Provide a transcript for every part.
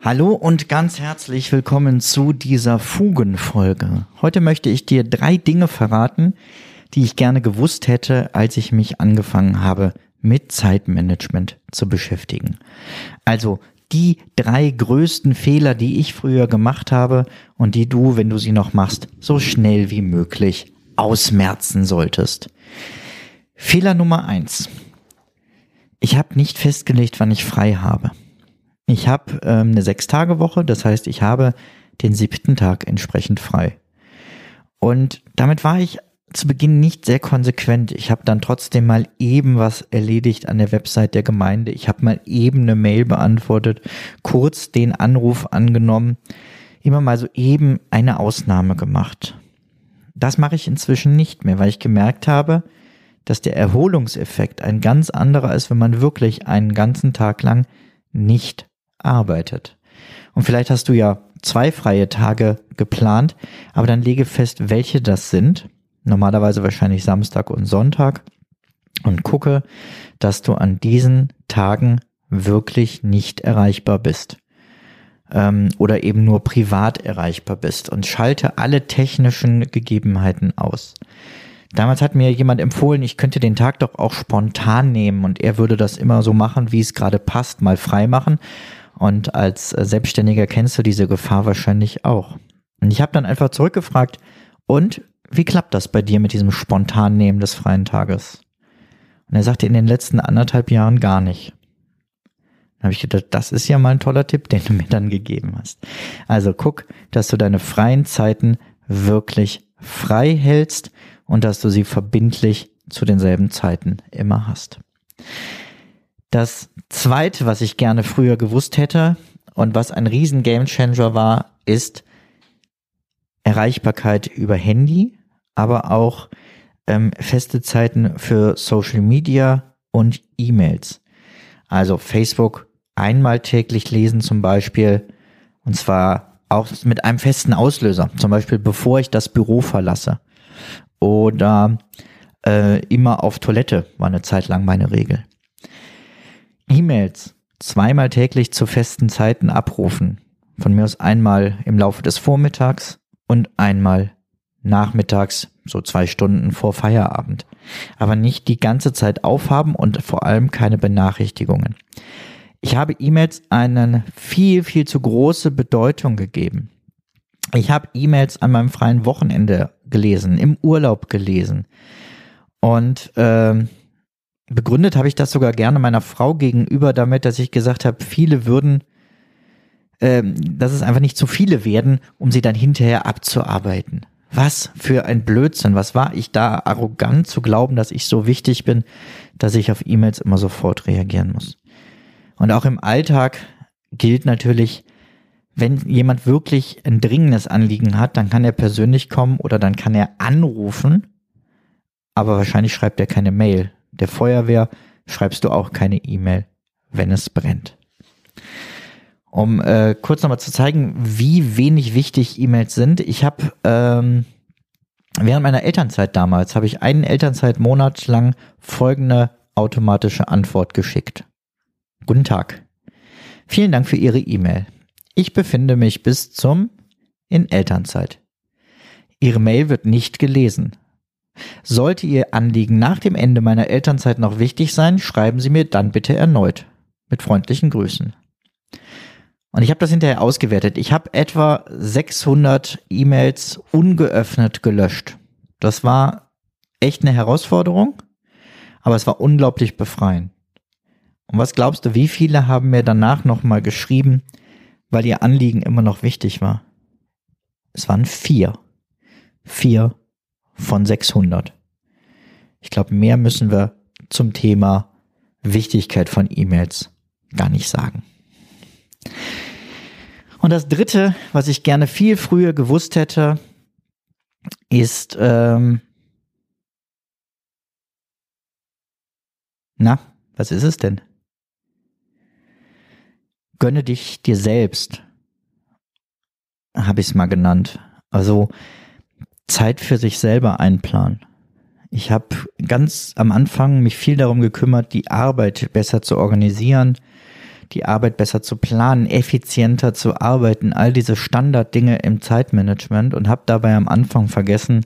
Hallo und ganz herzlich willkommen zu dieser Fugenfolge. Heute möchte ich dir drei Dinge verraten, die ich gerne gewusst hätte, als ich mich angefangen habe, mit Zeitmanagement zu beschäftigen. Also die drei größten Fehler, die ich früher gemacht habe und die du, wenn du sie noch machst, so schnell wie möglich ausmerzen solltest. Fehler Nummer eins. Ich habe nicht festgelegt, wann ich frei habe. Ich habe ähm, eine Sechs-Tage-Woche, das heißt, ich habe den siebten Tag entsprechend frei. Und damit war ich zu Beginn nicht sehr konsequent. Ich habe dann trotzdem mal eben was erledigt an der Website der Gemeinde. Ich habe mal eben eine Mail beantwortet, kurz den Anruf angenommen, immer mal so eben eine Ausnahme gemacht. Das mache ich inzwischen nicht mehr, weil ich gemerkt habe, dass der Erholungseffekt ein ganz anderer ist, wenn man wirklich einen ganzen Tag lang nicht arbeitet. Und vielleicht hast du ja zwei freie Tage geplant, aber dann lege fest, welche das sind normalerweise wahrscheinlich Samstag und Sonntag und gucke, dass du an diesen Tagen wirklich nicht erreichbar bist ähm, oder eben nur privat erreichbar bist und schalte alle technischen Gegebenheiten aus. Damals hat mir jemand empfohlen, ich könnte den Tag doch auch spontan nehmen und er würde das immer so machen, wie es gerade passt, mal frei machen. Und als Selbstständiger kennst du diese Gefahr wahrscheinlich auch. Und ich habe dann einfach zurückgefragt, und wie klappt das bei dir mit diesem spontan Nehmen des freien Tages? Und er sagte in den letzten anderthalb Jahren gar nicht. Dann habe ich gedacht, das ist ja mal ein toller Tipp, den du mir dann gegeben hast. Also guck, dass du deine freien Zeiten wirklich frei hältst und dass du sie verbindlich zu denselben Zeiten immer hast. Das zweite, was ich gerne früher gewusst hätte und was ein riesen Gamechanger war, ist, Erreichbarkeit über Handy, aber auch ähm, feste Zeiten für Social Media und E-Mails. Also Facebook einmal täglich lesen zum Beispiel und zwar auch mit einem festen Auslöser, zum Beispiel bevor ich das Büro verlasse oder äh, immer auf Toilette war eine Zeit lang meine Regel. E-Mails zweimal täglich zu festen Zeiten abrufen. Von mir aus einmal im Laufe des Vormittags und einmal nachmittags, so zwei Stunden vor Feierabend. Aber nicht die ganze Zeit aufhaben und vor allem keine Benachrichtigungen. Ich habe E-Mails eine viel, viel zu große Bedeutung gegeben. Ich habe E-Mails an meinem freien Wochenende gelesen, im Urlaub gelesen. Und äh, begründet habe ich das sogar gerne meiner Frau gegenüber damit, dass ich gesagt habe, viele würden ähm, dass es einfach nicht zu viele werden, um sie dann hinterher abzuarbeiten. Was für ein Blödsinn. Was war ich da arrogant zu glauben, dass ich so wichtig bin, dass ich auf E-Mails immer sofort reagieren muss. Und auch im Alltag gilt natürlich, wenn jemand wirklich ein dringendes Anliegen hat, dann kann er persönlich kommen oder dann kann er anrufen, aber wahrscheinlich schreibt er keine Mail. Der Feuerwehr schreibst du auch keine E-Mail, wenn es brennt um äh, kurz nochmal zu zeigen, wie wenig wichtig E-Mails sind. Ich habe ähm, während meiner Elternzeit damals, habe ich einen Elternzeitmonat lang folgende automatische Antwort geschickt. Guten Tag. Vielen Dank für Ihre E-Mail. Ich befinde mich bis zum in Elternzeit. Ihre Mail wird nicht gelesen. Sollte Ihr Anliegen nach dem Ende meiner Elternzeit noch wichtig sein, schreiben Sie mir dann bitte erneut. Mit freundlichen Grüßen. Und ich habe das hinterher ausgewertet. Ich habe etwa 600 E-Mails ungeöffnet gelöscht. Das war echt eine Herausforderung, aber es war unglaublich befreiend. Und was glaubst du, wie viele haben mir danach nochmal geschrieben, weil ihr Anliegen immer noch wichtig war? Es waren vier. Vier von 600. Ich glaube, mehr müssen wir zum Thema Wichtigkeit von E-Mails gar nicht sagen. Und das Dritte, was ich gerne viel früher gewusst hätte, ist, ähm, na, was ist es denn? Gönne dich dir selbst, habe ich es mal genannt. Also Zeit für sich selber einplanen. Ich habe ganz am Anfang mich viel darum gekümmert, die Arbeit besser zu organisieren, die Arbeit besser zu planen, effizienter zu arbeiten, all diese Standarddinge im Zeitmanagement und habe dabei am Anfang vergessen,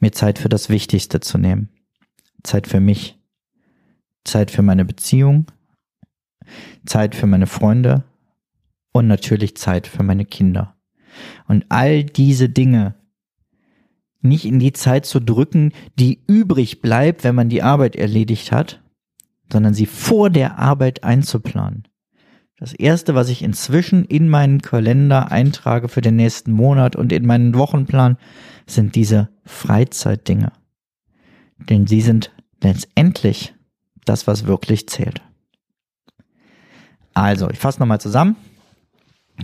mir Zeit für das Wichtigste zu nehmen. Zeit für mich, Zeit für meine Beziehung, Zeit für meine Freunde und natürlich Zeit für meine Kinder. Und all diese Dinge nicht in die Zeit zu drücken, die übrig bleibt, wenn man die Arbeit erledigt hat, sondern sie vor der Arbeit einzuplanen. Das erste, was ich inzwischen in meinen Kalender eintrage für den nächsten Monat und in meinen Wochenplan, sind diese Freizeitdinge. Denn sie sind letztendlich das, was wirklich zählt. Also, ich fasse nochmal zusammen.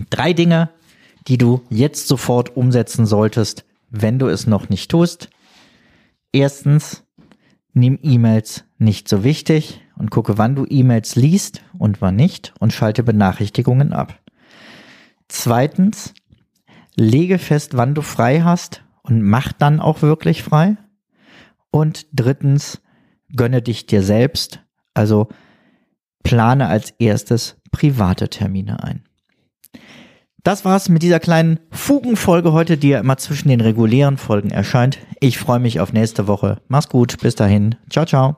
Drei Dinge, die du jetzt sofort umsetzen solltest, wenn du es noch nicht tust. Erstens, nimm E-Mails nicht so wichtig und gucke, wann du E-Mails liest und wann nicht und schalte Benachrichtigungen ab. Zweitens, lege fest, wann du frei hast und mach dann auch wirklich frei. Und drittens, gönne dich dir selbst, also plane als erstes private Termine ein. Das war's mit dieser kleinen Fugenfolge heute, die ja immer zwischen den regulären Folgen erscheint. Ich freue mich auf nächste Woche. Mach's gut, bis dahin. Ciao, ciao.